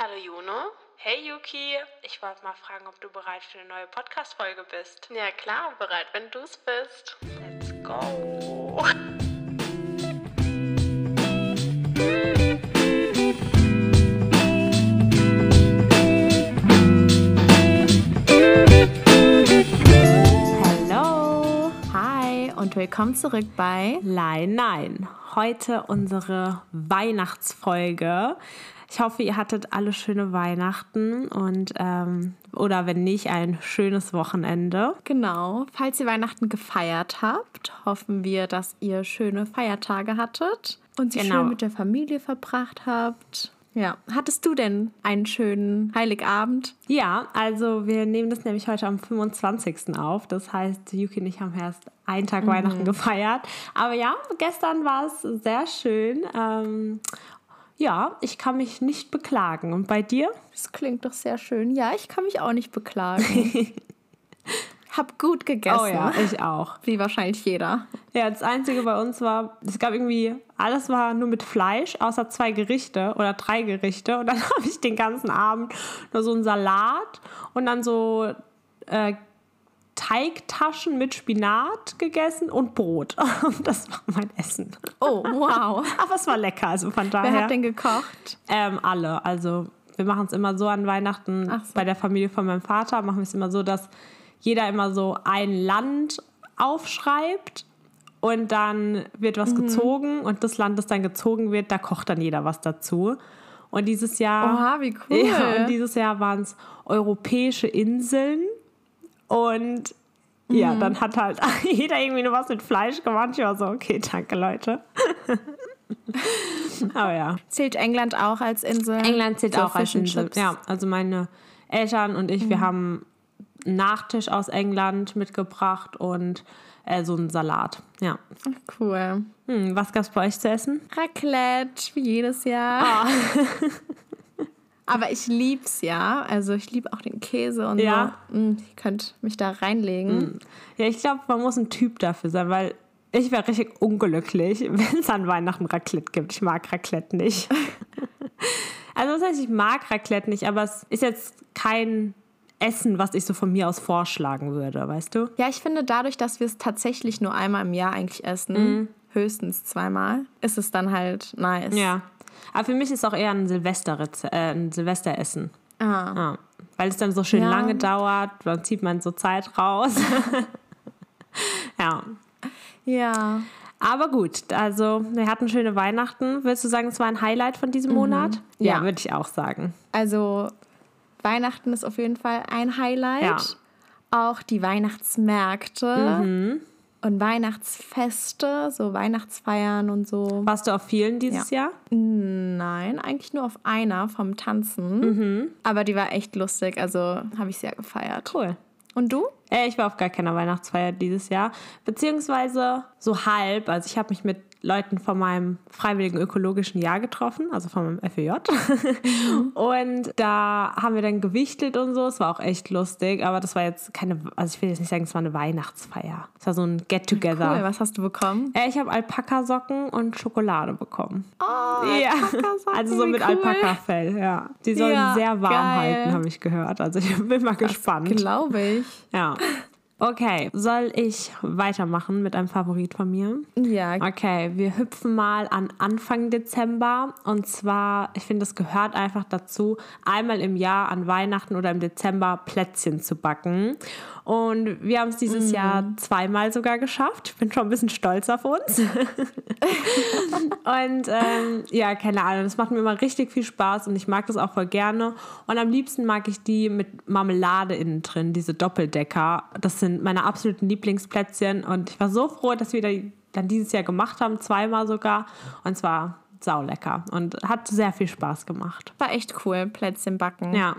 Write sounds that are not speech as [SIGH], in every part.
Hallo Juno. Hey Yuki, ich wollte mal fragen, ob du bereit für eine neue Podcast-Folge bist. Ja klar, bereit, wenn du es bist. Let's go. Hallo, hi und willkommen zurück bei Nein, nein. Heute unsere Weihnachtsfolge. Ich hoffe, ihr hattet alle schöne Weihnachten und ähm, oder wenn nicht, ein schönes Wochenende. Genau. Falls ihr Weihnachten gefeiert habt, hoffen wir, dass ihr schöne Feiertage hattet und sie Genau. schön mit der Familie verbracht habt. Ja. Hattest du denn einen schönen Heiligabend? Ja, also wir nehmen das nämlich heute am 25. auf. Das heißt, Yuki und ich haben erst einen Tag Weihnachten gefeiert. Aber ja, gestern war es sehr schön. Ähm, ja, ich kann mich nicht beklagen. Und bei dir? Das klingt doch sehr schön. Ja, ich kann mich auch nicht beklagen. [LAUGHS] Hab gut gegessen. Oh ja, ich auch. Wie wahrscheinlich jeder. Ja, das Einzige bei uns war, es gab irgendwie, alles war nur mit Fleisch, außer zwei Gerichte oder drei Gerichte. Und dann [LAUGHS] habe ich den ganzen Abend nur so einen Salat und dann so äh, Teigtaschen mit Spinat gegessen und Brot. [LAUGHS] Das war mein Essen. Oh, wow. [LAUGHS] Aber es war lecker, also von daher. Wer hat denn gekocht? Ähm, alle. Also wir machen es immer so an Weihnachten Ach so. bei der Familie von meinem Vater, machen wir es immer so, dass jeder immer so ein Land aufschreibt und dann wird was Mhm. gezogen und das Land, das dann gezogen wird, da kocht dann jeder was dazu. Und dieses Jahr, Oha, wie [LAUGHS] cool. ja, und dieses Jahr waren es europäische Inseln und ja, Mhm. dann hat halt [LAUGHS] jeder irgendwie nur was mit Fleisch gemacht. Ich war so, okay, danke Leute. [LAUGHS] Aber ja. Zählt England auch als Insel? England zählt So auch als Insel. Chips. Ja, also meine Eltern und ich, Mhm. wir haben einen Nachtisch aus England mitgebracht und äh, so einen Salat. Ja. Cool. Hm, was gab's bei euch zu essen? Raclette, wie jedes Jahr. Ah. [LAUGHS] Aber ich lieb's ja. Also ich liebe auch den Käse und Ja. so. Mm, Ich könnte mich da reinlegen. Ja, ich glaube, man muss ein Typ dafür sein, weil ich wäre richtig unglücklich, [LAUGHS] wenn es an Weihnachten Raclette gibt. Ich mag Raclette nicht. [LAUGHS] also das heißt, ich mag Raclette nicht, aber es ist jetzt kein Essen, was ich so von mir aus vorschlagen würde, weißt du? Ja, ich finde dadurch, dass wir es tatsächlich nur einmal im Jahr eigentlich essen, Mhm. höchstens zweimal, ist es dann halt nice. Ja. Aber für mich ist auch eher ein, Silvester äh, ein Silvesteressen. Ah. Ja. Weil es dann so schön Ja. lange dauert, dann zieht man so Zeit raus. [LAUGHS] ja. Ja. Aber gut, also wir hatten schöne Weihnachten. Würdest du sagen, es war ein Highlight von diesem Monat? Mhm. Ja. würde ich auch sagen. Also Weihnachten ist auf jeden Fall ein Highlight. Ja. Auch die Weihnachtsmärkte Mhm. Und Weihnachtsfeste, so Weihnachtsfeiern und so. Warst du auf vielen dieses Jahr? Nein, eigentlich nur auf einer vom Tanzen. Mhm. Aber die war echt lustig, also habe ich sehr gefeiert. Cool. Und du? Äh, ich war auf gar keiner Weihnachtsfeier dieses Jahr. Beziehungsweise so halb. Also ich habe mich mit Leuten von meinem freiwilligen ökologischen Jahr getroffen, also von meinem FEJ. Und da haben wir dann gewichtet und so. Es war auch echt lustig, aber das war jetzt keine, also ich will jetzt nicht sagen, es war eine Weihnachtsfeier. Es war so ein Get-Together. Cool, was hast du bekommen? Äh, ich habe Alpaka-Socken und Schokolade bekommen. Oh, ja, also so mit cool. Alpaka-Fell, ja. Die sollen Ja, sehr warm geil. halten, habe ich gehört. Also ich bin mal gespannt. Glaube ich. Ja. Okay, soll ich weitermachen mit einem Favorit von mir? Ja, Okay, wir hüpfen mal an Anfang Dezember. Und zwar, ich finde, es gehört einfach dazu, einmal im Jahr an Weihnachten oder im Dezember Plätzchen zu backen. Und wir haben es dieses Jahr zweimal sogar geschafft. Ich bin schon ein bisschen stolz auf uns. [LAUGHS] und ähm, ja, keine Ahnung, das macht mir immer richtig viel Spaß und ich mag das auch voll gerne. Und am liebsten mag ich die mit Marmelade innen drin, diese Doppeldecker. Das sind meine absoluten Lieblingsplätzchen und ich war so froh, dass wir die dann dieses Jahr gemacht haben, zweimal sogar. Und zwar saulecker und hat sehr viel Spaß gemacht. war echt cool, Plätzchen backen. Ja,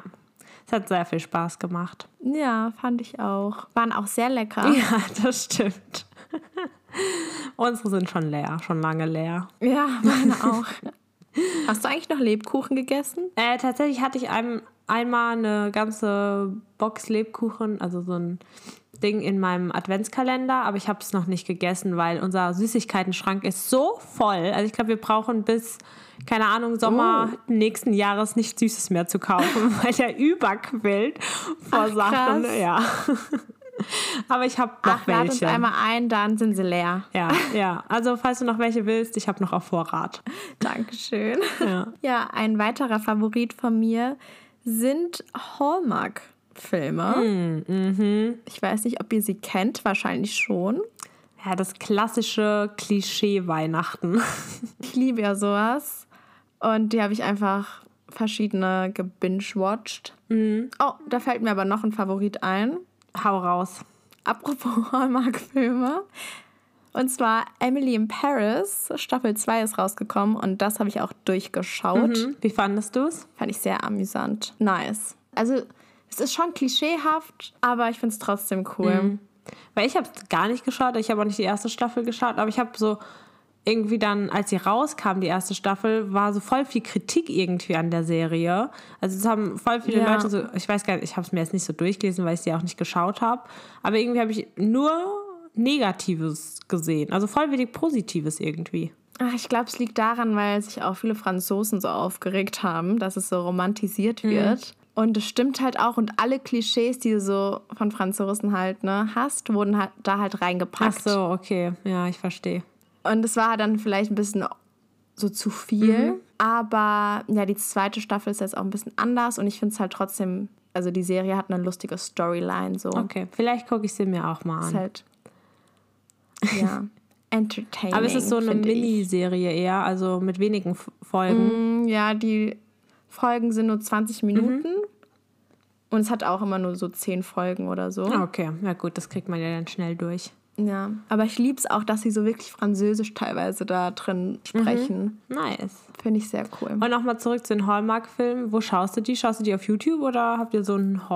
es hat sehr viel Spaß gemacht. Ja, fand ich auch. Waren auch sehr lecker. [LAUGHS] Ja, das stimmt. [LAUGHS] Unsere sind schon leer, schon lange leer. Ja, meine auch. Hast du eigentlich noch Lebkuchen gegessen? Äh, tatsächlich hatte ich einem, einmal eine ganze Box Lebkuchen, also so ein Ding in meinem Adventskalender, aber ich habe es noch nicht gegessen, weil unser Süßigkeitenschrank ist so voll. Also ich glaube, wir brauchen bis, keine Ahnung, Sommer Oh. nächsten Jahres nichts Süßes mehr zu kaufen, [LAUGHS] weil der überquillt vor Ach, Sachen. krass. Ja. [LAUGHS] aber ich habe noch Ach, lad uns welche. einmal ein, dann sind sie leer. Ja, ja. Also falls du noch welche willst, ich habe noch auf Vorrat. Dankeschön. Ja. Ja, ein weiterer Favorit von mir sind Hallmark-Filme. Hm, Ich weiß nicht, ob ihr sie kennt, wahrscheinlich schon. Ja, das klassische Klischee Weihnachten. [LAUGHS] Ich liebe ja sowas. Und die habe ich einfach verschiedene gebingewatcht. Oh, da fällt mir aber noch ein Favorit ein. Hau raus. Apropos [LAUGHS] Hallmark-Filme. Und zwar Emily in Paris. Staffel 2 ist rausgekommen und das habe ich auch durchgeschaut. Hm, Wie fandest du es? Fand ich sehr amüsant. Nice. Also, es ist schon klischeehaft, aber ich finde es trotzdem cool. Weil ich habe es gar nicht geschaut, ich habe auch nicht die erste Staffel geschaut, aber ich habe so irgendwie dann, als sie rauskam, die erste Staffel, war so voll viel Kritik irgendwie an der Serie. Also es haben voll viele Ja. Leute so, ich weiß gar nicht, ich habe es mir jetzt nicht so durchgelesen, weil ich sie auch nicht geschaut habe, aber irgendwie habe ich nur Negatives gesehen, also voll wenig Positives irgendwie. Ach, ich glaube, es liegt daran, weil sich auch viele Franzosen so aufgeregt haben, dass es so romantisiert wird. Und es stimmt halt auch. Und alle Klischees, die du so von Franzosen halt ne, hast, wurden halt da halt Ach reingepackt. so, okay, ja, ich verstehe. Und es war dann vielleicht ein bisschen so zu viel. Mhm. Aber ja, die zweite Staffel ist jetzt auch ein bisschen anders. Und ich finde es halt trotzdem, also die Serie hat eine lustige Storyline. So. Okay, vielleicht gucke ich sie mir auch mal Ist an. halt, ja, entertaining. [LAUGHS] Aber es ist so eine. Miniserie eher, also mit wenigen Folgen. Mm, Ja, die Folgen sind nur 20 Minuten. Und es hat auch immer nur so 10 Folgen oder so. Ah, Okay, ja gut, das kriegt man ja dann schnell durch. Ja. Aber ich liebe es auch, dass sie so wirklich Französisch teilweise da drin sprechen. Nice. Finde ich sehr cool. Und nochmal zurück zu den Hallmark-Filmen. Wo schaust du die? Schaust du die auf YouTube oder habt ihr so einen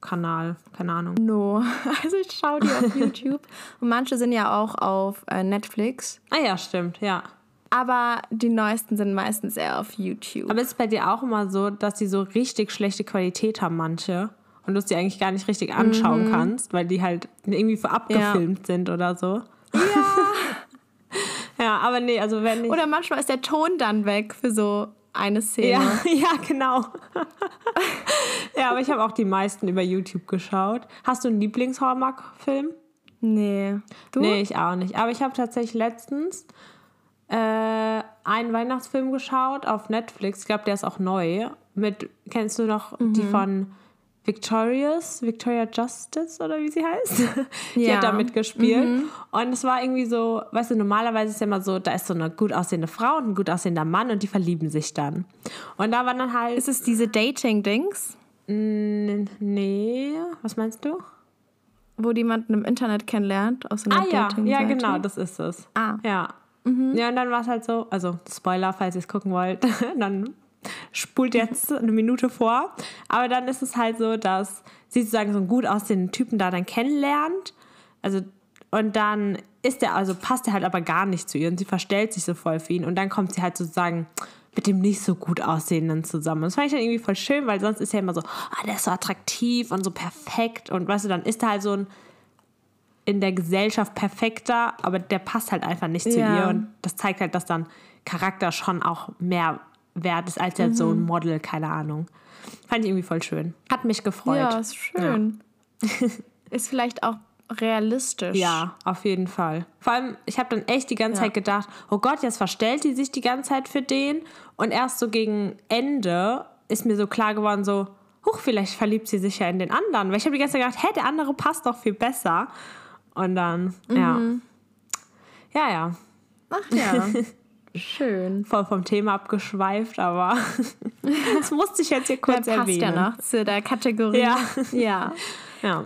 Hallmark-Kanal? Keine Ahnung. No. [LAUGHS] Also ich schaue die auf YouTube. [LAUGHS] Und manche sind ja auch auf äh, Netflix. Ah ja, stimmt, ja. Aber die neuesten sind meistens eher auf YouTube. Aber ist es bei dir auch immer so, dass die so richtig schlechte Qualität haben, manche? Und du es dir eigentlich gar nicht richtig anschauen kannst, weil die halt irgendwie so abgefilmt sind oder so? Ja. [LAUGHS] ja, aber nee, also wenn ich. Oder manchmal ist der Ton dann weg für so eine Szene. Ja, [LAUGHS] ja, genau. [LAUGHS] ja, aber ich habe auch die meisten über YouTube geschaut. Hast du einen Lieblings-Hallmark-Film? Nee. Du? Nee, ich auch nicht. Aber ich habe tatsächlich letztens äh, einen Weihnachtsfilm geschaut auf Netflix. Ich glaube, der ist auch neu. Mit, kennst du noch die Mhm. von Victorious, Victoria Justice oder wie sie heißt? [LAUGHS] die Ja. Mhm. hat da mitgespielt. Und es war irgendwie so, weißt du, normalerweise ist ja immer so, da ist so eine gut aussehende Frau und ein gut aussehender Mann und die verlieben sich dann. Und da war dann halt. Ist es diese Dating-Dings, nee, was meinst du? wo die jemanden im Internet kennenlernt? Aus einer Ah ja, Dating ja genau, das ist es. Ah. Ja. Ja, und dann war es halt so, also Spoiler, falls ihr es gucken wollt, [LAUGHS] dann spult jetzt eine Minute vor. Aber dann ist es halt so, dass sie sozusagen so einen gut aussehenden Typen da dann kennenlernt. Also, und dann ist der, also passt er halt aber gar nicht zu ihr und sie verstellt sich so voll für ihn. Und dann kommt sie halt sozusagen mit dem nicht so gut aussehenden zusammen. Das fand ich dann irgendwie voll schön, weil sonst ist er immer so, ah, der ist so attraktiv und so perfekt. Und weißt du, dann ist er halt so ein in der Gesellschaft perfekter, aber der passt halt einfach nicht zu Ja. ihr. Und das zeigt halt, dass dann Charakter schon auch mehr wert ist als jetzt so ein Model, keine Ahnung. Fand ich irgendwie voll schön. Hat mich gefreut. Ja, ist schön. ist vielleicht auch realistisch. Ja, auf jeden Fall. Vor allem, ich habe dann echt die ganze Ja. Zeit gedacht, oh Gott, jetzt verstellt die sich die ganze Zeit für den. Und erst so gegen Ende ist mir so klar geworden, so, huch, vielleicht verliebt sie sich ja in den anderen. Weil ich habe die ganze Zeit gedacht, hä, der andere passt doch viel besser. Und dann, ja. Ja, ja. Ach ja. [LAUGHS] schön. Voll vom Thema abgeschweift, aber [LAUGHS] das musste ich jetzt hier kurz passt erwähnen. ja noch zu der Kategorie. Ja. ja. Ja.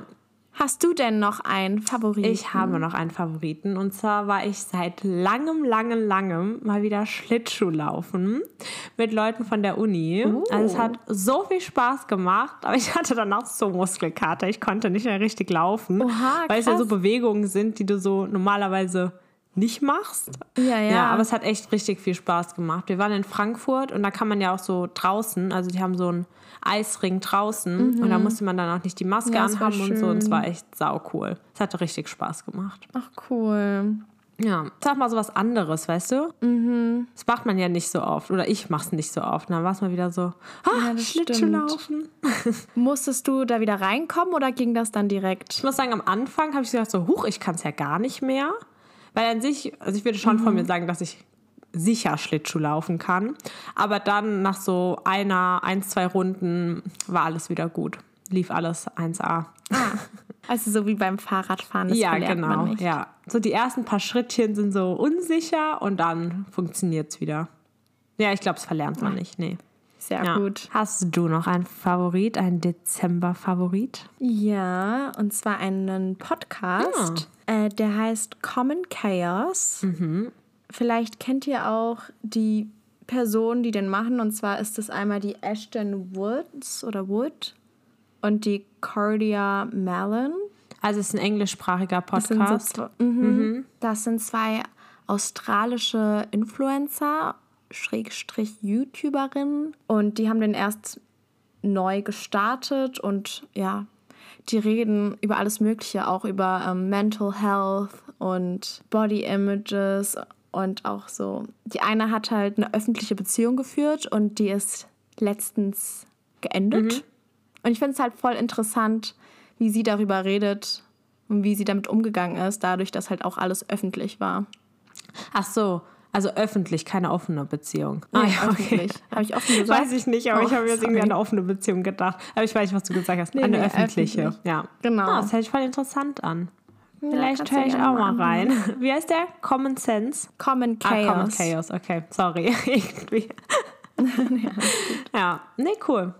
Hast du denn noch einen Favoriten? Ich habe noch einen Favoriten und zwar war ich seit langem, langem, langem mal wieder Schlittschuh laufen mit Leuten von der Uni. Also es hat so viel Spaß gemacht, aber ich hatte dann auch so Muskelkater. Ich konnte nicht mehr richtig laufen, Oha, weil es ja so. Bewegungen sind, die du so normalerweise nicht machst. Ja, ja. Ja, aber es hat echt richtig viel Spaß gemacht. Wir waren in Frankfurt und da kann man ja auch so draußen, also die haben so einen Eisring draußen und da musste man dann auch nicht die Maske Mhm. Ja, anhaben und so und es war echt sau cool. Es hatte richtig Spaß gemacht. Ach, cool. Ja, sag mal so was anderes, weißt du? Mhm. Das macht man ja nicht so oft oder ich mach's nicht so oft. Und dann war es mal wieder so, ah, Ja, Schlittschuhlaufen. [LAUGHS] Musstest du da wieder reinkommen oder ging das dann direkt? Ich muss sagen, am Anfang habe ich gedacht so, huch, ich kann es ja gar nicht mehr. Weil an sich, also ich würde schon von mir sagen, dass ich sicher Schlittschuh laufen kann. Aber dann nach so einer, ein, zwei Runden war alles wieder gut. Lief alles 1A. Also so wie beim Fahrradfahren. Das ja, genau. Ja. So die ersten paar Schrittchen sind so unsicher und dann funktioniert es wieder. Ja, ich glaube, es verlernt man nicht. Nee. Sehr Ja. gut. Hast du noch einen Favorit, einen Dezember-Favorit? Ja, und zwar einen Podcast, Ah. äh, der heißt Common Chaos. Mhm. Vielleicht kennt ihr auch die Personen, die den machen. Und zwar ist es einmal die Ashton Woods oder Wood und die Cordia Mellon. Also es ist ein englischsprachiger Das sind, so Podcast. zwei, mhm. das sind zwei australische Influencer, Schrägstrich YouTuberinnen. Und die haben den erst neu gestartet und ja, die reden über alles Mögliche, auch über ähm, Mental Health und Body Images und auch so. Die eine hat halt eine öffentliche Beziehung geführt und die ist letztens geendet. Und ich finde es halt voll interessant, wie sie darüber redet und wie sie damit umgegangen ist, dadurch, dass halt auch alles öffentlich war. Ach so, also öffentlich, keine offene Beziehung. Nee, öffentlich. Habe ich offen gesagt? Weiß ich nicht, aber Oh, ich habe jetzt irgendwie an eine offene Beziehung gedacht. Aber ich weiß nicht, was du gesagt hast. Nee, eine nee, öffentliche. öffentlich. Ja. Genau. Ah, das hört sich voll interessant an. Vielleicht du höre ich auch mal rein. [LAUGHS] Wie heißt der? Common Sense? Common Ah, Chaos. Common Chaos, okay. Sorry. [LAUGHS] Irgendwie. [LAUGHS] ja, nee, cool.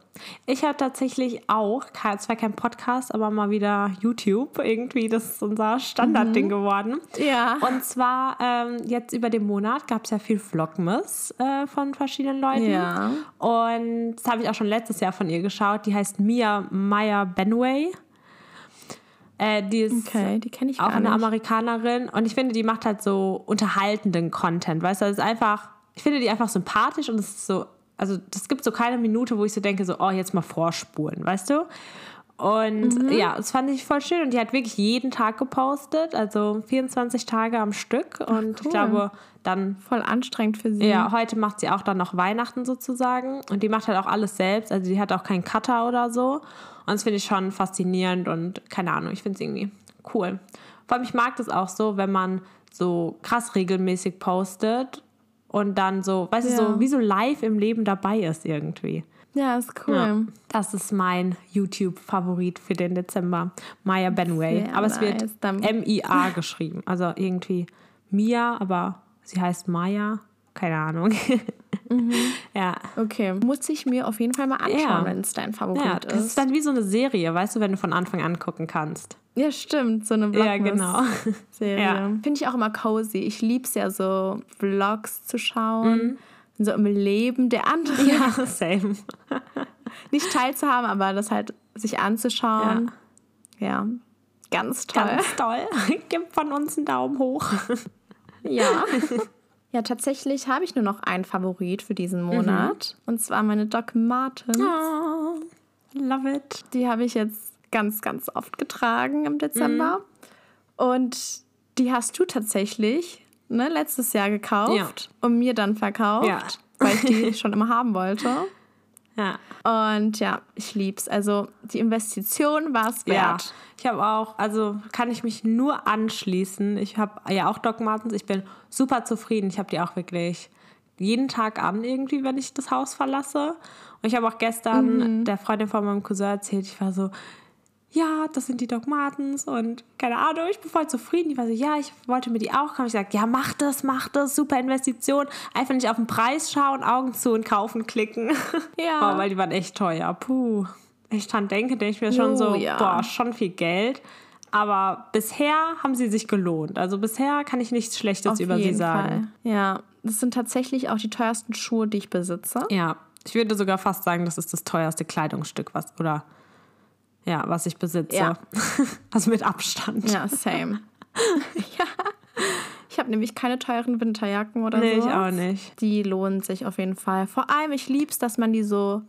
Ich habe tatsächlich auch, zwar kein Podcast, aber mal wieder YouTube. Irgendwie, das ist unser Standardding geworden. Ja. Und zwar ähm, jetzt über den Monat gab es ja viel Vlogmas äh, von verschiedenen Leuten. Ja. Und das habe ich auch schon letztes Jahr von ihr geschaut. Die heißt Mia Meyer Benway. Äh, die ist Okay, die kenne ich auch eine. Amerikanerin und ich finde, die macht halt so unterhaltenden Content, weißt du, das ist einfach, ich finde die einfach sympathisch und es ist so, also es gibt so keine Minute, wo ich so denke, so, oh, jetzt mal vorspulen, weißt du? Und Mhm. ja, das fand ich voll schön und die hat wirklich jeden Tag gepostet, also 24 Tage am Stück und ich cool. glaube, dann Voll anstrengend für sie. ja, heute macht sie auch dann noch Weihnachten sozusagen. Und die macht halt auch alles selbst. Also die hat auch keinen Cutter oder so. Und das finde ich schon faszinierend und keine Ahnung, ich finde es irgendwie cool. Vor allem, ich mag das auch so, wenn man so krass regelmäßig postet und dann so, weißt du, Ja. so wie so live im Leben dabei ist irgendwie. Ja, ist cool. Ja, das ist mein YouTube-Favorit für den Dezember. Maya Benway. Sehr aber es wird M-I-A [LAUGHS] geschrieben. Also irgendwie Mia, aber sie heißt Maya. Keine Ahnung. [LAUGHS] Ja. Okay, muss ich mir auf jeden Fall mal anschauen, Ja. wenn es dein Favorit ja, das ist. ist dann wie so eine Serie, weißt du, wenn du von Anfang an gucken kannst. Ja, stimmt, so eine Ja, genau. [LAUGHS] Vlogmas-Serie. Ja. Finde ich auch immer cozy. Ich liebe es ja so, Vlogs zu schauen, Mhm. so im Leben der anderen. Ja, [LAUGHS] same. Nicht teilzuhaben, aber das halt sich anzuschauen. Ja, ganz toll. Ganz toll. [LAUGHS] Gib von uns einen Daumen hoch. Ja. Ja, tatsächlich habe ich nur noch einen Favorit für diesen Monat. Und zwar meine Doc Martens. Oh, love it. Die habe ich jetzt ganz, ganz oft getragen im Dezember. Und die hast du tatsächlich ne, letztes Jahr gekauft Ja. und mir dann verkauft, Ja. weil ich die [LAUGHS] schon immer haben wollte. Ja. Und ja, ich lieb's. Also die Investition war es Ja, wert. ich habe auch, also kann ich mich nur anschließen. Ich habe ja auch Doc Martens. Ich bin super zufrieden. Ich habe die auch wirklich jeden Tag an, irgendwie, wenn ich das Haus verlasse. Und ich habe auch gestern der Freundin von meinem Cousin erzählt, ich war so, ja, das sind die Doc Martens und keine Ahnung, ich bin voll zufrieden. Die war so, ja, ich wollte mir die auch kaufen. Ich sage, ja, mach das, mach das, super Investition. Einfach nicht auf den Preis schauen, Augen zu und kaufen klicken. [LAUGHS] Ja. Oh, weil die waren echt teuer. Puh. Ich dran denke, denke ich mir schon Jo, so, ja. boah, schon viel Geld. Aber bisher haben sie sich gelohnt. Also bisher kann ich nichts Schlechtes Auf über sie sagen. Fall. Ja, das sind tatsächlich auch die teuersten Schuhe, die ich besitze. Ja, ich würde sogar fast sagen, das ist das teuerste Kleidungsstück, was oder ja, was ich besitze. Ja. [LAUGHS] also mit Abstand. Ja, same. [LAUGHS] ja. Ich habe nämlich keine teuren Winterjacken oder so. Nee, ich auch nicht. Die lohnen sich auf jeden Fall. Vor allem, ich lieb's, dass man die so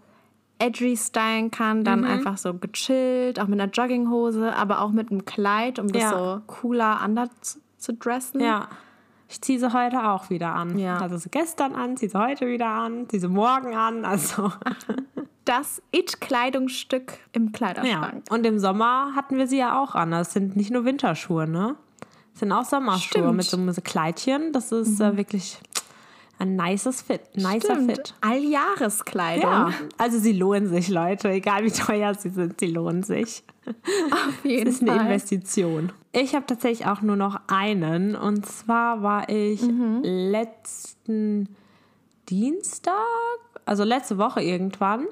edgy stylen kann, dann Mhm. einfach so gechillt, auch mit einer Jogginghose, aber auch mit einem Kleid, um das Ja. so cooler anders zu- zu dressen. Ja. Ich ziehe sie heute auch wieder an. Ja. Also sie gestern an, ziehe sie heute wieder an, ziehe sie morgen an. Also [LAUGHS] Das It-Kleidungsstück im ja. Kleiderschrank. Und im Sommer hatten wir sie ja auch an. Das sind nicht nur Winterschuhe, ne? Das sind auch Sommerschuhe Stimmt. mit so einem Kleidchen. Das ist äh, wirklich ein nices Fit. Nicer Stimmt. Fit. Alljahreskleidung. Ja, also sie lohnen sich, Leute. Egal wie teuer sie sind, sie lohnen sich. Auf jeden Das ist eine Fall. Investition. Ich habe tatsächlich auch nur noch einen. Und zwar war ich letzten Dienstag, also letzte Woche irgendwann,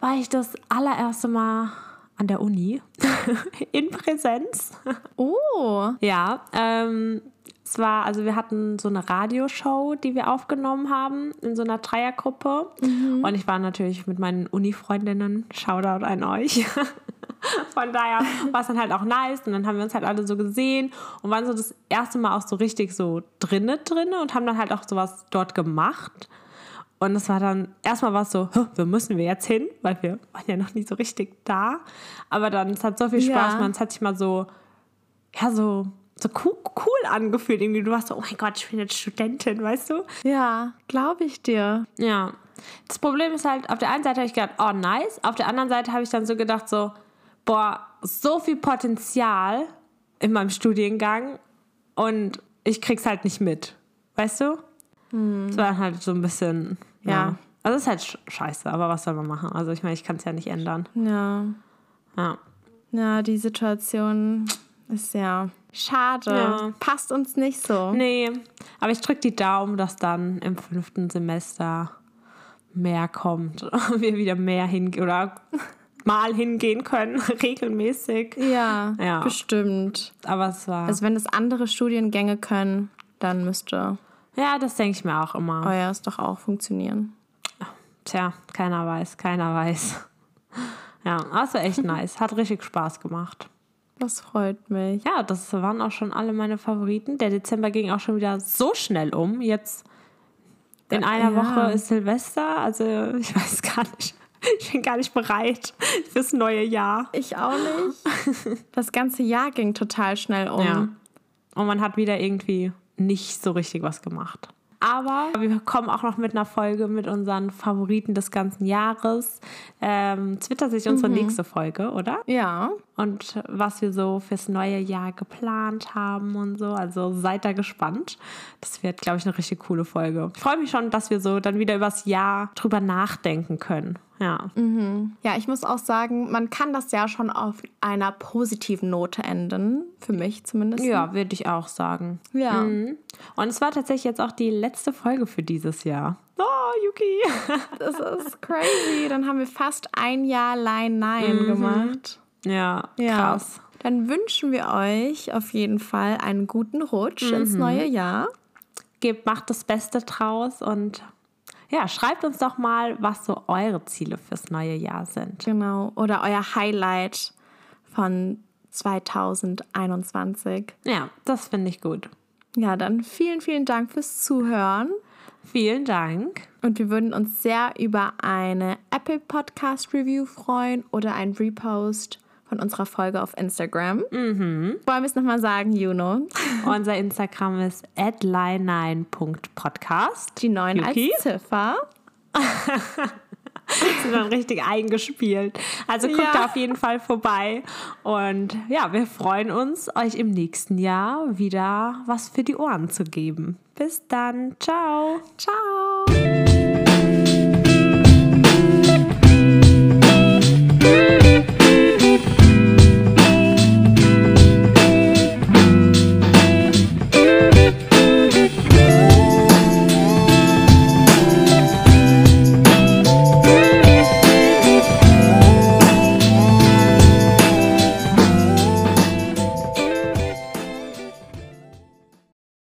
war ich das allererste Mal an der Uni [LAUGHS] in Präsenz. Oh, Ja, ähm, es war, also wir hatten so eine Radioshow, die wir aufgenommen haben in so einer Dreiergruppe. Und ich war natürlich mit meinen Uni-Freundinnen, Shoutout an euch. [LAUGHS] Von daher war es dann halt auch nice. Und dann haben wir uns halt alle so gesehen und waren so das erste Mal auch so richtig so drinne drinne und haben dann halt auch sowas dort gemacht. Und es war dann, erstmal war es so, "Hä, wo müssen wir jetzt hin? Weil wir waren ja noch nicht so richtig da. Aber dann, es hat so viel Spaß Ja. gemacht. Es hat sich mal so, ja, so, so cool, cool angefühlt. Irgendwie, du warst so, oh mein Gott, ich bin jetzt Studentin, weißt du? ja, glaube ich dir. Ja. Das Problem ist halt, auf der einen Seite habe ich gedacht, oh nice. Auf der anderen Seite habe ich dann so gedacht, so, boah, so viel Potenzial in meinem Studiengang und ich krieg's halt nicht mit. Weißt du? Es war dann halt so ein bisschen, ja. Ja. Also es ist halt sch- scheiße, aber was soll man machen? Also ich meine, ich kann es ja nicht ändern. Ja. Ja. Ja, die Situation ist ja schade. Ja. Passt uns nicht so. Nee, aber ich drücke die Daumen, dass dann im fünften Semester mehr kommt und wir wieder mehr hingehen oder mal hingehen können, [LAUGHS] regelmäßig. Ja, Ja. bestimmt. Aber es war. Also wenn es andere Studiengänge können, dann müsste ja, das denke ich mir auch immer. euers doch auch funktionieren. Tja, keiner weiß, keiner weiß. [LAUGHS] Ja, war echt nice. Hat richtig Spaß gemacht. Das freut mich. Ja, das waren auch schon alle meine Favoriten. Der Dezember ging auch schon wieder so schnell um. Jetzt in einer Ja. Woche ist Silvester. Also ich weiß gar nicht. Ich bin gar nicht bereit fürs neue Jahr. Ich auch nicht. [LAUGHS] Das ganze Jahr ging total schnell um. Ja. Und man hat wieder irgendwie nicht so richtig was gemacht. Aber wir kommen auch noch mit einer Folge mit unseren Favoriten des ganzen Jahres. Ähm, Twitter sich unsere nächste Folge, oder? Ja. Und was wir so fürs neue Jahr geplant haben und so. Also seid da gespannt. Das wird, glaube ich, eine richtig coole Folge. Ich freue mich schon, dass wir so dann wieder übers Jahr drüber nachdenken können. Ja. Ja, ich muss auch sagen, man kann das Jahr schon auf einer positiven Note enden. Für mich zumindest. Ja, würde ich auch sagen. Ja. Mhm. Und es war tatsächlich jetzt auch die letzte Folge für dieses Jahr. Oh, Yuki. [LAUGHS] Das ist crazy. Dann haben wir fast ein Jahr Line 9 gemacht. Ja, Ja. krass. Dann wünschen wir euch auf jeden Fall einen guten Rutsch ins neue Jahr. Gebt, macht das Beste draus und ja, schreibt uns doch mal, was so eure Ziele fürs neue Jahr sind. Genau. Oder euer Highlight von 2021. Ja, das finde ich gut. Ja, dann vielen, vielen Dank fürs Zuhören. Vielen Dank. Und wir würden uns sehr über eine Apple Podcast Review freuen oder ein Repost von unserer Folge auf Instagram. Wollen wir es nochmal sagen, Juno? [LAUGHS] Unser Instagram ist @line9.podcast. Die neun Yuki? als Ziffer. [LAUGHS] sind dann richtig eingespielt. Also guckt Ja. da auf jeden Fall vorbei. Und ja, wir freuen uns, euch im nächsten Jahr wieder was für die Ohren zu geben. Bis dann. Ciao. Ciao.